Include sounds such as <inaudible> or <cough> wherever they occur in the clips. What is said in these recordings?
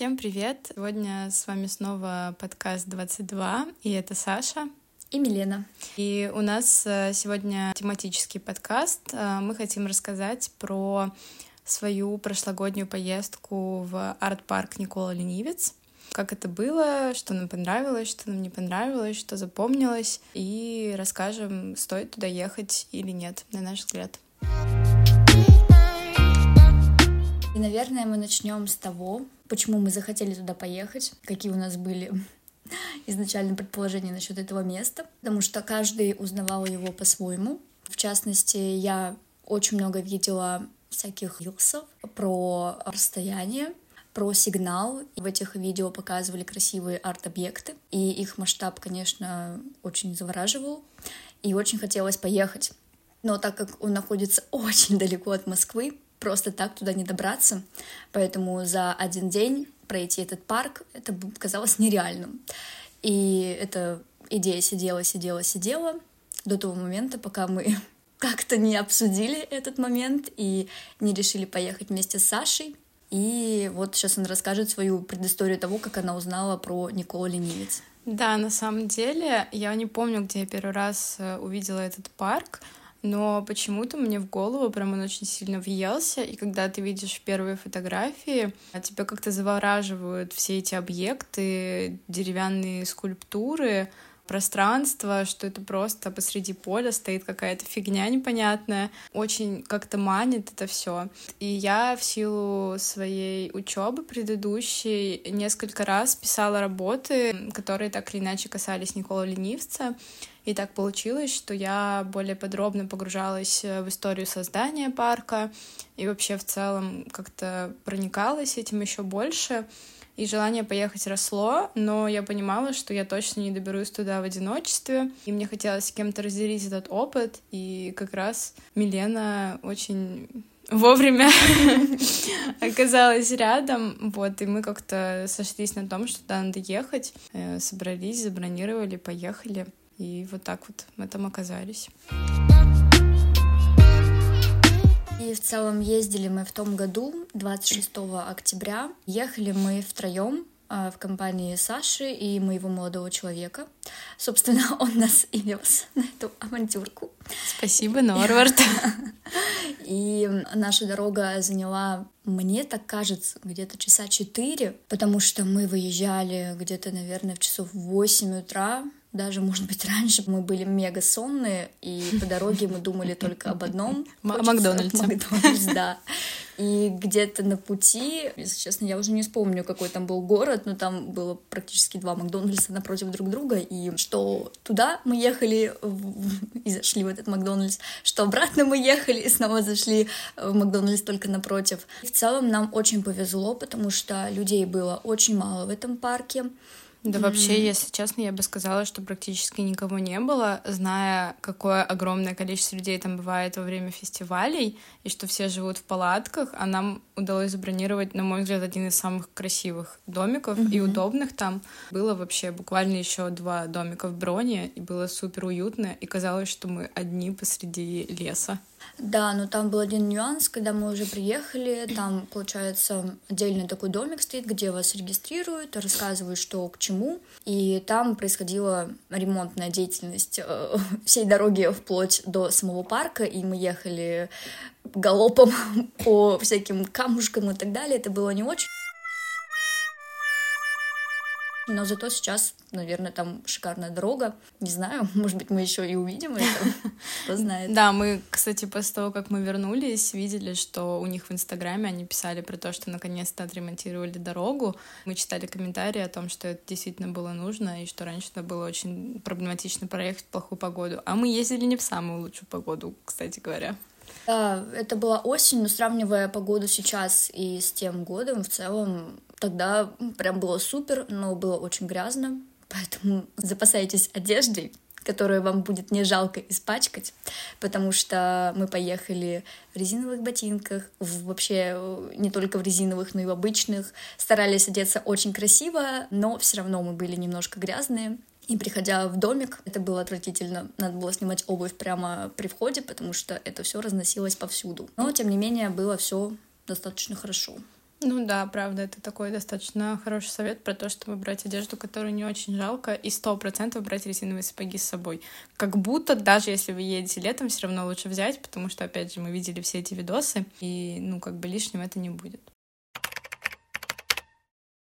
Всем привет! Сегодня с вами снова подкаст 22, и это Саша. И Милена. И у нас э, сегодня тематический подкаст. Э, мы хотим рассказать про свою прошлогоднюю поездку в арт-парк Никола Ленивец. Как это было, что нам понравилось, что нам не понравилось, что запомнилось. И расскажем, стоит туда ехать или нет, на наш взгляд. Наверное, мы начнем с того, почему мы захотели туда поехать, какие у нас были <laughs> изначально предположения насчет этого места, потому что каждый узнавал его по-своему. В частности, я очень много видела всяких рилсов про расстояние, про сигнал. В этих видео показывали красивые арт-объекты, и их масштаб, конечно, очень завораживал, и очень хотелось поехать. Но так как он находится <laughs> очень далеко от Москвы, просто так туда не добраться, поэтому за один день пройти этот парк, это казалось нереальным. И эта идея сидела, сидела, сидела до того момента, пока мы <laughs> как-то не обсудили этот момент и не решили поехать вместе с Сашей. И вот сейчас он расскажет свою предысторию того, как она узнала про Никола Ленивец. Да, на самом деле, я не помню, где я первый раз э, увидела этот парк, но почему-то мне в голову прям он очень сильно въелся, и когда ты видишь первые фотографии, тебя как-то завораживают все эти объекты, деревянные скульптуры, пространство, что это просто посреди поля стоит какая-то фигня непонятная. Очень как-то манит это все. И я в силу своей учебы предыдущей несколько раз писала работы, которые так или иначе касались Никола Ленивца. И так получилось, что я более подробно погружалась в историю создания парка и вообще в целом как-то проникалась этим еще больше. И желание поехать росло, но я понимала, что я точно не доберусь туда в одиночестве, и мне хотелось с кем-то разделить этот опыт, и как раз Милена очень вовремя <laughs> оказалась рядом, вот, и мы как-то сошлись на том, что туда надо ехать, э, собрались, забронировали, поехали, и вот так вот мы там оказались. И в целом ездили мы в том году, 26 октября. Ехали мы втроем а, в компании Саши и моего молодого человека. Собственно, <laughs> он нас и вез на эту авантюрку. Спасибо, Норвард. <laughs> И наша дорога заняла, мне так кажется, где-то часа четыре, потому что мы выезжали где-то, наверное, в часов 8 утра, даже, может быть, раньше мы были мега сонные, и по дороге мы думали только об одном. О Макдональдсе. Макдональдс, да. И где-то на пути, если честно, я уже не вспомню, какой там был город, но там было практически два Макдональдса напротив друг друга, и что туда мы ехали и зашли в этот Макдональдс, что обратно мы ехали и снова зашли в Макдональдс только напротив. В целом нам очень повезло, потому что людей было очень мало в этом парке. Да вообще, если честно, я бы сказала, что практически никого не было, зная, какое огромное количество людей там бывает во время фестивалей, и что все живут в палатках, а нам удалось забронировать, на мой взгляд, один из самых красивых домиков mm-hmm. и удобных там. Было вообще буквально еще два домика в броне, и было супер уютно, и казалось, что мы одни посреди леса. Да, но там был один нюанс, когда мы уже приехали, там, получается, отдельный такой домик стоит, где вас регистрируют, рассказывают, что к чему, и там происходила ремонтная деятельность э, <laughs> всей дороги вплоть до самого парка, и мы ехали галопом <laughs> по всяким камушкам и так далее, это было не очень но зато сейчас, наверное, там шикарная дорога. Не знаю, <laughs> может быть, мы еще и увидим это. <laughs> Кто знает. Да, мы, кстати, после того, как мы вернулись, видели, что у них в Инстаграме они писали про то, что наконец-то отремонтировали дорогу. Мы читали комментарии о том, что это действительно было нужно, и что раньше это было очень проблематично проехать в плохую погоду. А мы ездили не в самую лучшую погоду, кстати говоря. Да, это была осень, но сравнивая погоду сейчас и с тем годом, в целом тогда прям было супер, но было очень грязно, <laughs> поэтому запасайтесь одеждой, которую вам будет не жалко испачкать, потому что мы поехали в резиновых ботинках, в, вообще не только в резиновых, но и в обычных, старались одеться очень красиво, но все равно мы были немножко грязные, и приходя в домик, это было отвратительно. Надо было снимать обувь прямо при входе, потому что это все разносилось повсюду. Но, тем не менее, было все достаточно хорошо. Ну да, правда, это такой достаточно хороший совет про то, чтобы брать одежду, которую не очень жалко, и сто процентов брать резиновые сапоги с собой. Как будто даже если вы едете летом, все равно лучше взять, потому что, опять же, мы видели все эти видосы, и, ну, как бы лишним это не будет.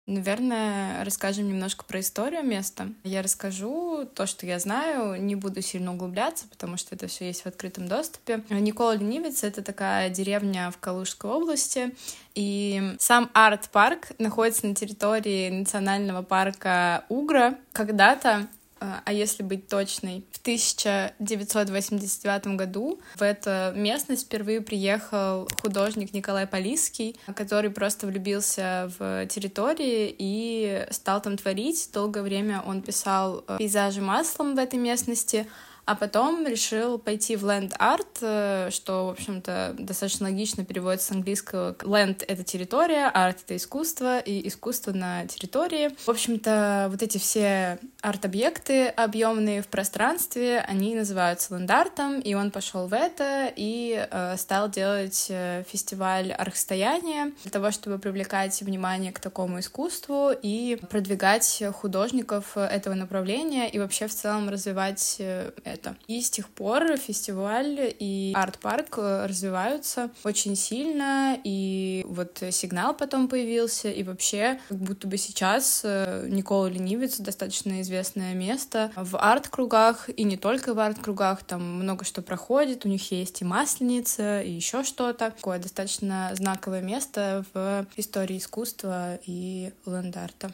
Наверное, расскажем немножко про историю места. Я расскажу то, что я знаю, не буду сильно углубляться, потому что это все есть в открытом доступе. Никола Ленивец — это такая деревня в Калужской области, и сам арт-парк находится на территории национального парка Угра. Когда-то а, а если быть точной, в 1989 году в эту местность впервые приехал художник Николай Полиский, который просто влюбился в территории и стал там творить. Долгое время он писал э, пейзажи маслом в этой местности, а потом решил пойти в land art, э, что, в общем-то, достаточно логично переводится с английского. Land — это территория, art — это искусство, и искусство на территории. В общем-то, вот эти все арт-объекты объемные в пространстве, они называются лендартом, и он пошел в это и э, стал делать э, фестиваль архстояния для того, чтобы привлекать внимание к такому искусству и продвигать художников этого направления и вообще в целом развивать э, это. И с тех пор фестиваль и арт-парк э, развиваются очень сильно, и вот сигнал потом появился, и вообще как будто бы сейчас э, Никола Ленивец достаточно известное место в арт-кругах, и не только в арт-кругах, там много что проходит, у них есть и масленица, и еще что-то. Такое достаточно знаковое место в истории искусства и ленд-арта.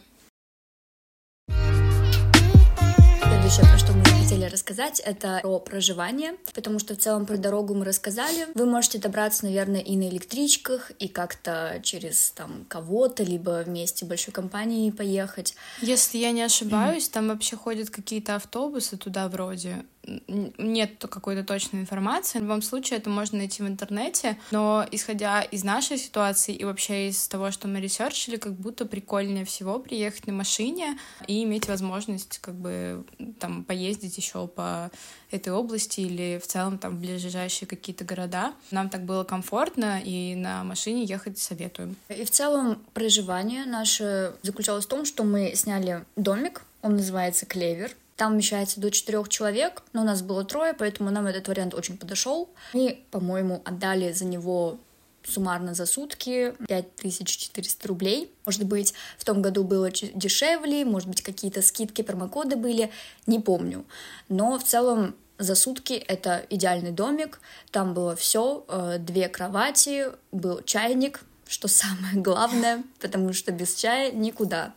Следующее, про что мы хотели рассказать, это про проживание, потому что в целом про дорогу мы рассказали. Вы можете добраться, наверное, и на электричках, и как-то через там кого-то, либо вместе большой компанией поехать. Если я не ошибаюсь, mm-hmm. там вообще ходят какие-то автобусы туда вроде нет какой-то точной информации. В любом случае, это можно найти в интернете, но исходя из нашей ситуации и вообще из того, что мы ресерчили, как будто прикольнее всего приехать на машине и иметь возможность как бы там поездить еще по этой области или в целом там ближайшие какие-то города. Нам так было комфортно, и на машине ехать советуем. И в целом проживание наше заключалось в том, что мы сняли домик, он называется Клевер. Там вмещается до четырех человек, но у нас было трое, поэтому нам этот вариант очень подошел. Мы, по-моему, отдали за него суммарно за сутки 5400 рублей. Может быть, в том году было дешевле, может быть, какие-то скидки, промокоды были, не помню. Но в целом за сутки это идеальный домик, там было все, э, две кровати, был чайник, что <laughs> самое главное, потому что без чая никуда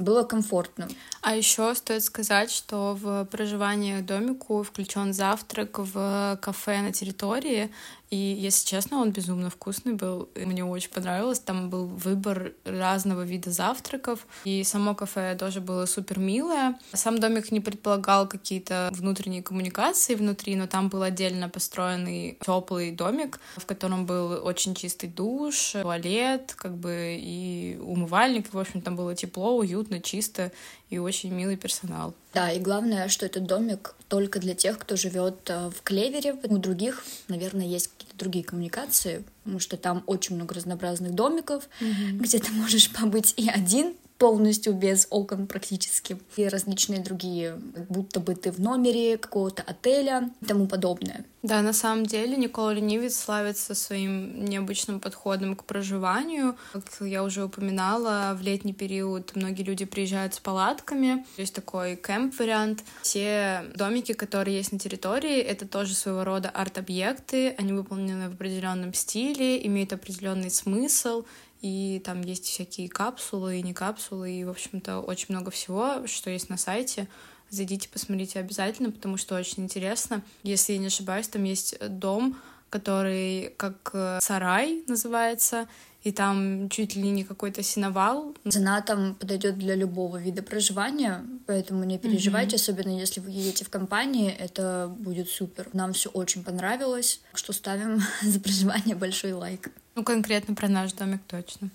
было комфортно. А еще стоит сказать, что в проживание домику включен завтрак в кафе на территории, и, если честно, он безумно вкусный был. И мне очень понравилось. Там был выбор разного вида завтраков. И само кафе тоже было супер милое. Сам домик не предполагал какие-то внутренние коммуникации внутри, но там был отдельно построенный теплый домик, в котором был очень чистый душ, туалет, как бы и умывальник. В общем, там было тепло, уютно, чисто и очень милый персонал. Да, и главное, что этот домик только для тех, кто живет э, в Клевере. У других, наверное, есть какие-то другие коммуникации, потому что там очень много разнообразных домиков, mm-hmm. где ты можешь побыть и один, полностью без окон практически, и различные другие, будто бы ты в номере какого-то отеля и тому подобное. Да, на самом деле Никола Ленивец славится своим необычным подходом к проживанию. Как я уже упоминала, в летний период многие люди приезжают с палатками. Есть такой кемп-вариант. Все домики, которые есть на территории, это тоже своего рода арт-объекты. Они выполнены в определенном стиле, имеют определенный смысл и там есть всякие капсулы и не капсулы, и, в общем-то, очень много всего, что есть на сайте. Зайдите, посмотрите обязательно, потому что очень интересно. Если я не ошибаюсь, там есть дом, который как э, сарай называется, и там чуть ли не какой-то синовал. Цена там подойдет для любого вида проживания, поэтому не переживайте, mm-hmm. особенно если вы едете в компании, это будет супер. Нам все очень понравилось, так что ставим <laughs> за проживание большой лайк. Ну, конкретно про наш домик точно.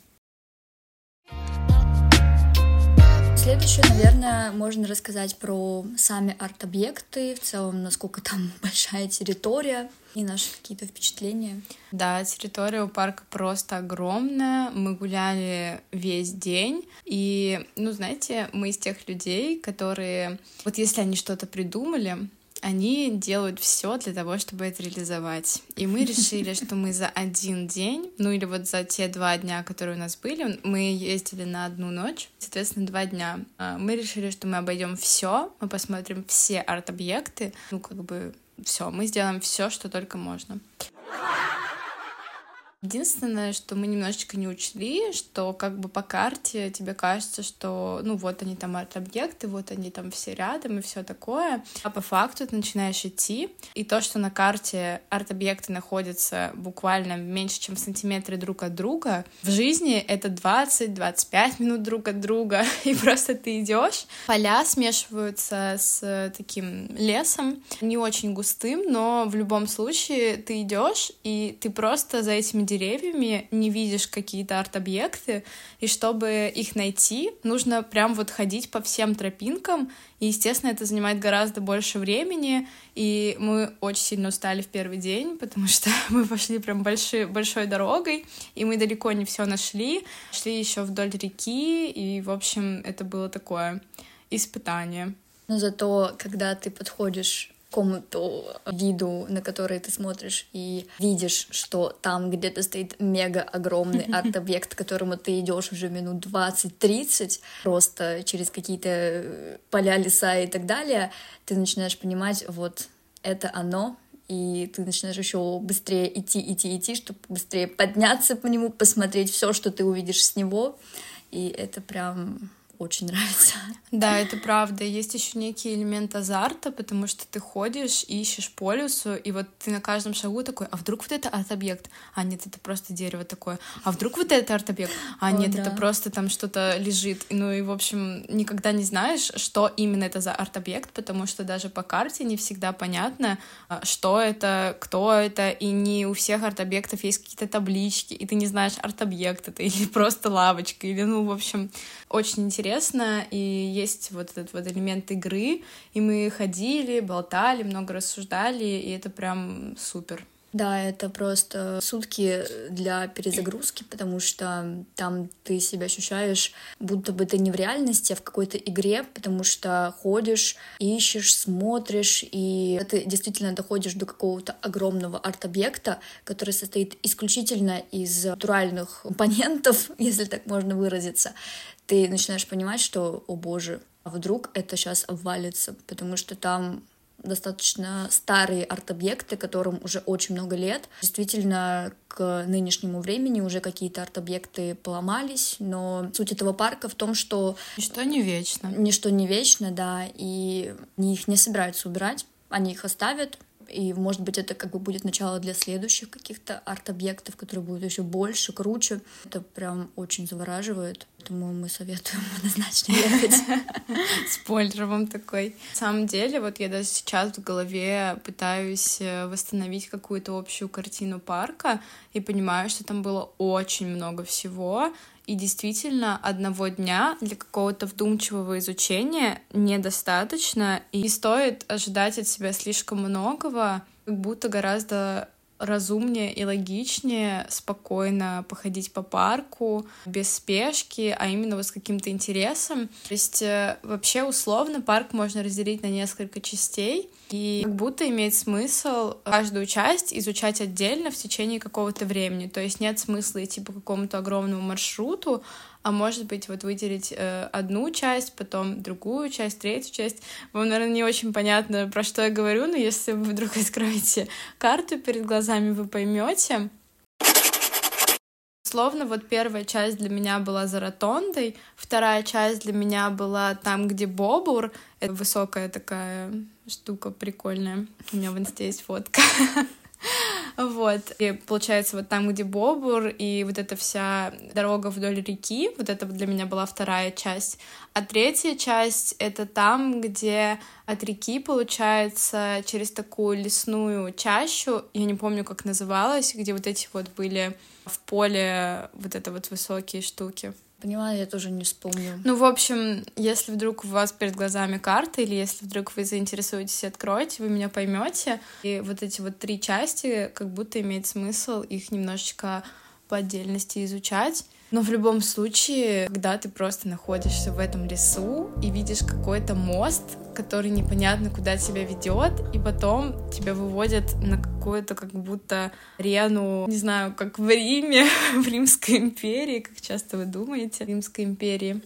Следующее, наверное, можно рассказать про сами арт-объекты, в целом, насколько там <laughs> большая территория и наши какие-то впечатления. Да, территория у парка просто огромная. Мы гуляли весь день. И, ну, знаете, мы из тех людей, которые... Вот если они что-то придумали, они делают все для того, чтобы это реализовать. И мы решили, что мы за один день, ну или вот за те два дня, которые у нас были, мы ездили на одну ночь, соответственно, два дня. А, мы решили, что мы обойдем все, мы посмотрим все арт-объекты, ну как бы все, мы сделаем все, что только можно. Единственное, что мы немножечко не учли, что как бы по карте тебе кажется, что ну вот они там арт-объекты, вот они там все рядом и все такое. А по факту ты начинаешь идти, и то, что на карте арт-объекты находятся буквально меньше, чем в сантиметре друг от друга, в жизни это 20-25 минут друг от друга, <laughs> и просто ты идешь. Поля смешиваются с таким лесом, не очень густым, но в любом случае ты идешь, и ты просто за этими деревьями деревьями, не видишь какие-то арт-объекты, и чтобы их найти, нужно прям вот ходить по всем тропинкам, и, естественно, это занимает гораздо больше времени, и мы очень сильно устали в первый день, потому что <laughs> мы пошли прям большой, большой дорогой, и мы далеко не все нашли, шли еще вдоль реки, и, в общем, это было такое испытание. Но зато, когда ты подходишь какому-то виду, на который ты смотришь и видишь, что там где-то стоит мега огромный <laughs> арт-объект, к которому ты идешь уже минут 20-30, просто через какие-то э, поля, леса и так далее, ты начинаешь понимать, вот это оно, и ты начинаешь еще быстрее идти, идти, идти, чтобы быстрее подняться по нему, посмотреть все, что ты увидишь с него. И это прям очень нравится. <laughs> Да, это правда. Есть еще некий элемент азарта, потому что ты ходишь, ищешь по лесу, и вот ты на каждом шагу такой, а вдруг вот это арт-объект? А нет, это просто дерево такое. А вдруг вот это арт-объект? А нет, О, да. это просто там что-то лежит. Ну и, в общем, никогда не знаешь, что именно это за арт-объект, потому что даже по карте не всегда понятно, а, что это, кто это, и не у всех арт-объектов есть какие-то таблички, и ты не знаешь, арт-объект это или просто лавочка, или, ну, в общем, очень интересно, и есть вот этот вот элемент игры, и мы ходили, болтали, много рассуждали, и это прям супер. Да, это просто сутки для перезагрузки, потому что там ты себя ощущаешь, будто бы ты не в реальности, а в какой-то игре, потому что ходишь, ищешь, смотришь, и ты действительно доходишь до какого-то огромного арт-объекта, который состоит исключительно из натуральных компонентов, <laughs> если так можно выразиться. Ты начинаешь понимать, что, о боже, а вдруг это сейчас обвалится, потому что там достаточно старые арт-объекты, которым уже очень много лет. Действительно, к нынешнему времени уже какие-то арт-объекты поломались, но суть этого парка в том, что... Ничто не вечно. Ничто не вечно, да, и они их не собираются убирать, они их оставят, и, может быть, это как бы будет начало для следующих каких-то арт-объектов, которые будут еще больше, круче. Это прям очень завораживает. Поэтому мы советуем <laughs> однозначно ехать. <laughs> Спойлер вам такой. На самом деле, вот я даже сейчас в голове пытаюсь э, восстановить какую-то общую картину парка и понимаю, что там было очень много всего, и действительно, одного дня для какого-то вдумчивого изучения недостаточно, и не стоит ожидать от себя слишком многого, как будто гораздо разумнее и логичнее спокойно походить по парку без спешки, а именно вот с каким-то интересом. То есть э, вообще условно парк можно разделить на несколько частей, и как будто имеет смысл каждую часть изучать отдельно в течение какого-то времени. То есть нет смысла идти по какому-то огромному маршруту, а может быть вот выделить э, одну часть, потом другую часть, третью часть. Вам, наверное, не очень понятно, про что я говорю, но если вы вдруг <laughs> откроете карту перед глазами, вы поймете. Словно вот первая часть для меня была за ротондой, вторая часть для меня была там, где Бобур. Это высокая такая штука прикольная. У меня в инсте есть фотка. <laughs> Вот. И получается, вот там, где Бобур, и вот эта вся дорога вдоль реки, вот это для меня была вторая часть. А третья часть — это там, где от реки, получается, через такую лесную чащу, я не помню, как называлась, где вот эти вот были в поле вот это вот высокие штуки. Понимаю, я тоже не вспомню. Ну, в общем, если вдруг у вас перед глазами карта, или если вдруг вы заинтересуетесь и откроете, вы меня поймете. И вот эти вот три части, как будто имеет смысл их немножечко по отдельности изучать. Но в любом случае, когда ты просто находишься в этом лесу и видишь какой-то мост, который непонятно куда тебя ведет, и потом тебя выводят на какую-то как будто арену, не знаю, как в Риме, <laughs> в Римской империи, как часто вы думаете, в Римской империи.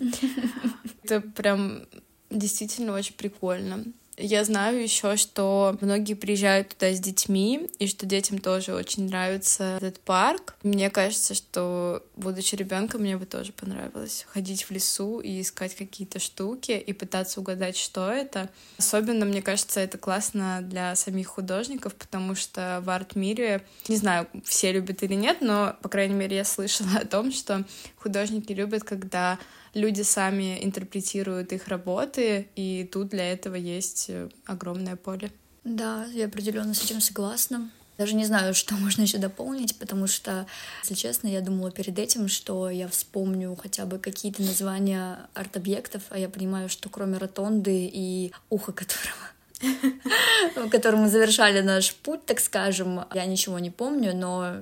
<laughs> Это прям действительно очень прикольно. Я знаю еще, что многие приезжают туда с детьми, и что детям тоже очень нравится этот парк. Мне кажется, что, будучи ребенком, мне бы тоже понравилось ходить в лесу и искать какие-то штуки и пытаться угадать, что это. Особенно, мне кажется, это классно для самих художников, потому что в арт-мире, не знаю, все любят или нет, но, по крайней мере, я слышала <laughs> о том, что художники любят, когда люди сами интерпретируют их работы, и тут для этого есть э, огромное поле. Да, я определенно с этим согласна. Даже не знаю, что <laughs> можно еще дополнить, потому что, если честно, я думала перед этим, что я вспомню хотя бы какие-то названия арт-объектов, а я понимаю, что кроме ротонды и уха которого <laughs> в котором мы завершали наш путь, так скажем, я ничего не помню, но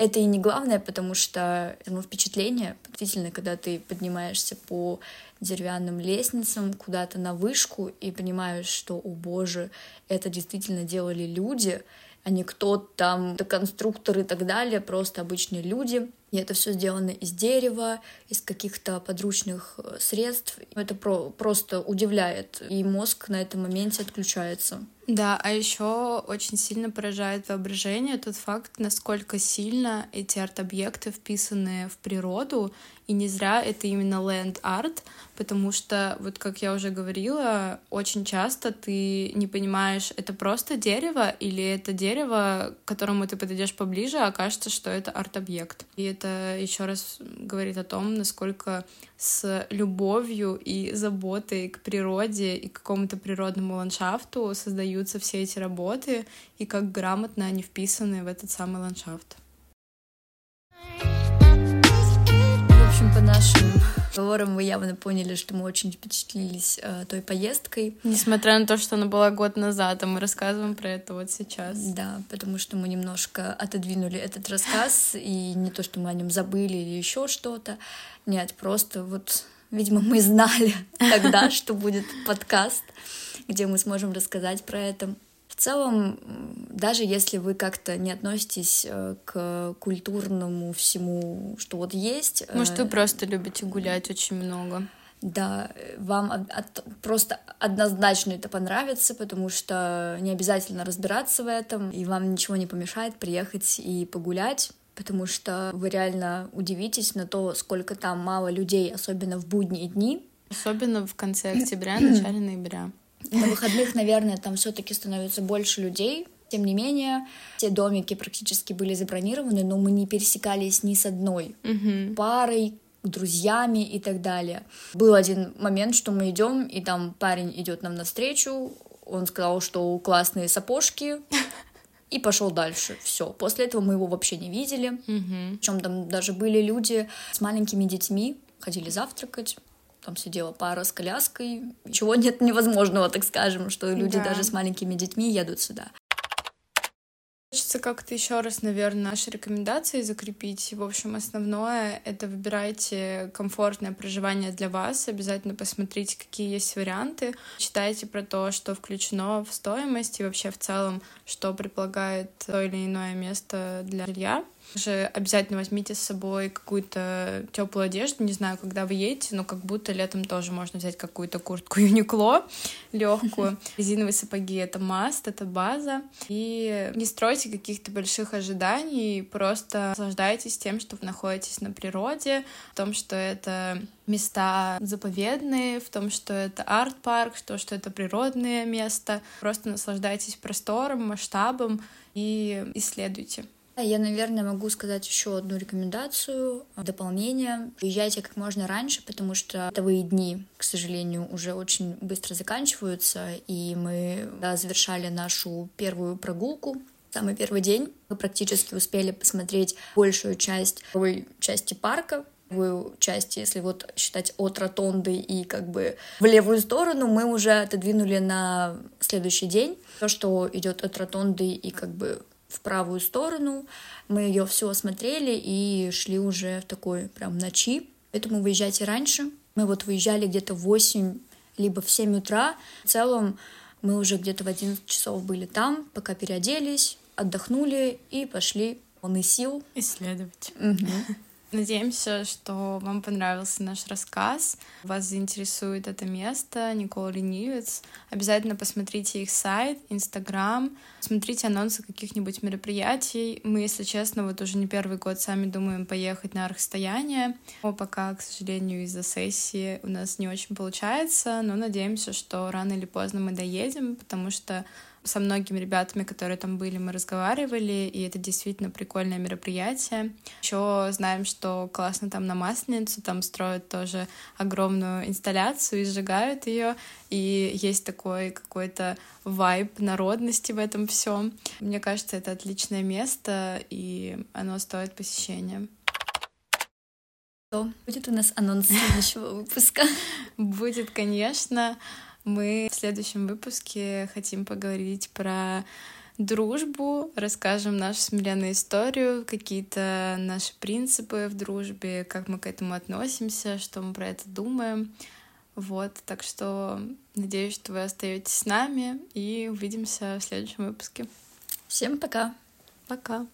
это и не главное, потому что ну, впечатление, действительно, когда ты поднимаешься по деревянным лестницам куда-то на вышку и понимаешь, что, о боже, это действительно делали люди, а не кто-то там, конструктор и так далее, просто обычные люди. И это все сделано из дерева, из каких-то подручных э, средств. Это про просто удивляет, и мозг на этом моменте отключается. Да, а еще очень сильно поражает воображение тот факт, насколько сильно эти арт-объекты вписаны в природу, и не зря это именно land art, потому что, вот как я уже говорила, очень часто ты не понимаешь, это просто дерево или это дерево, к которому ты подойдешь поближе, а окажется, что это арт-объект. И это еще раз говорит о том, насколько с любовью и заботой к природе и к какому-то природному ландшафту создаются все эти работы, и как грамотно они вписаны в этот самый ландшафт. Общем, по нашим разговорам вы явно поняли, что мы очень впечатлились э, той поездкой. Несмотря на то, что она была год назад, а мы рассказываем про это вот сейчас. Да, потому что мы немножко отодвинули этот рассказ, и не то, что мы о нем забыли или еще что-то. Нет, просто вот, видимо, мы знали <laughs> тогда, что будет подкаст, где мы сможем рассказать про это. В целом, даже если вы как-то не относитесь э, к культурному всему, что вот есть... Может, вы э, просто любите гулять очень много. Да, вам от, от, просто однозначно это понравится, потому что не обязательно разбираться в этом, и вам ничего не помешает приехать и погулять потому что вы реально удивитесь на то, сколько там мало людей, особенно в будние дни. Особенно в конце октября, начале ноября. На выходных, наверное, там все-таки становится больше людей. Тем не менее, все домики практически были забронированы, но мы не пересекались ни с одной угу. парой, друзьями и так далее. Был один момент, что мы идем, и там парень идет нам навстречу, он сказал, что классные сапожки, и пошел дальше. Все. После этого мы его вообще не видели. Угу. Причем там даже были люди с маленькими детьми, ходили завтракать. Там сидела пара с коляской. Чего нет невозможного, так скажем, что люди да. даже с маленькими детьми едут сюда. Хочется как-то еще раз, наверное, наши рекомендации закрепить. В общем, основное — это выбирайте комфортное проживание для вас. Обязательно посмотрите, какие есть варианты. Читайте про то, что включено в стоимость и вообще в целом, что предполагает то или иное место для жилья. Также обязательно возьмите с собой какую-то теплую одежду. Не знаю, когда вы едете, но как будто летом тоже можно взять какую-то куртку <laughs> Юникло легкую. <laughs> Резиновые сапоги — это маст, это база. И не стройте каких-то больших ожиданий, просто наслаждайтесь тем, что вы находитесь на природе, в том, что это места заповедные, в том, что это арт-парк, что, что это природное место. Просто наслаждайтесь простором, масштабом и исследуйте. Я, наверное, могу сказать еще одну рекомендацию, дополнение. Приезжайте как можно раньше, потому что бытовые дни, к сожалению, уже очень быстро заканчиваются, и мы да, завершали нашу первую прогулку. Самый первый день мы практически успели посмотреть большую часть второй части парка, левую часть, если вот считать от ротонды и как бы в левую сторону, мы уже отодвинули на следующий день. То, что идет от ротонды и как бы в правую сторону, мы ее все осмотрели и шли уже в такой прям ночи. Поэтому выезжайте раньше. Мы вот выезжали где-то в 8 либо в 7 утра. В целом мы уже где-то в 11 часов были там, пока переоделись, отдохнули и пошли полны сил. Исследовать. Угу. Надеемся, что вам понравился наш рассказ, вас заинтересует это место, Никола Ленивец. Обязательно посмотрите их сайт, Инстаграм, смотрите анонсы каких-нибудь мероприятий. Мы, если честно, вот уже не первый год сами думаем поехать на архстояние, но пока, к сожалению, из-за сессии у нас не очень получается, но надеемся, что рано или поздно мы доедем, потому что со многими ребятами, которые там были, мы разговаривали, и это действительно прикольное мероприятие. Еще знаем, что классно там на Масленицу, там строят тоже огромную инсталляцию и сжигают ее, и есть такой какой-то вайб народности в этом всем. Мне кажется, это отличное место, и оно стоит посещения. Будет у нас анонс следующего выпуска? <laughs> Будет, конечно. Мы в следующем выпуске хотим поговорить про дружбу, расскажем нашу смиренную историю, какие-то наши принципы в дружбе, как мы к этому относимся, что мы про это думаем. Вот, так что надеюсь, что вы остаетесь с нами и увидимся в следующем выпуске. Всем пока. Пока.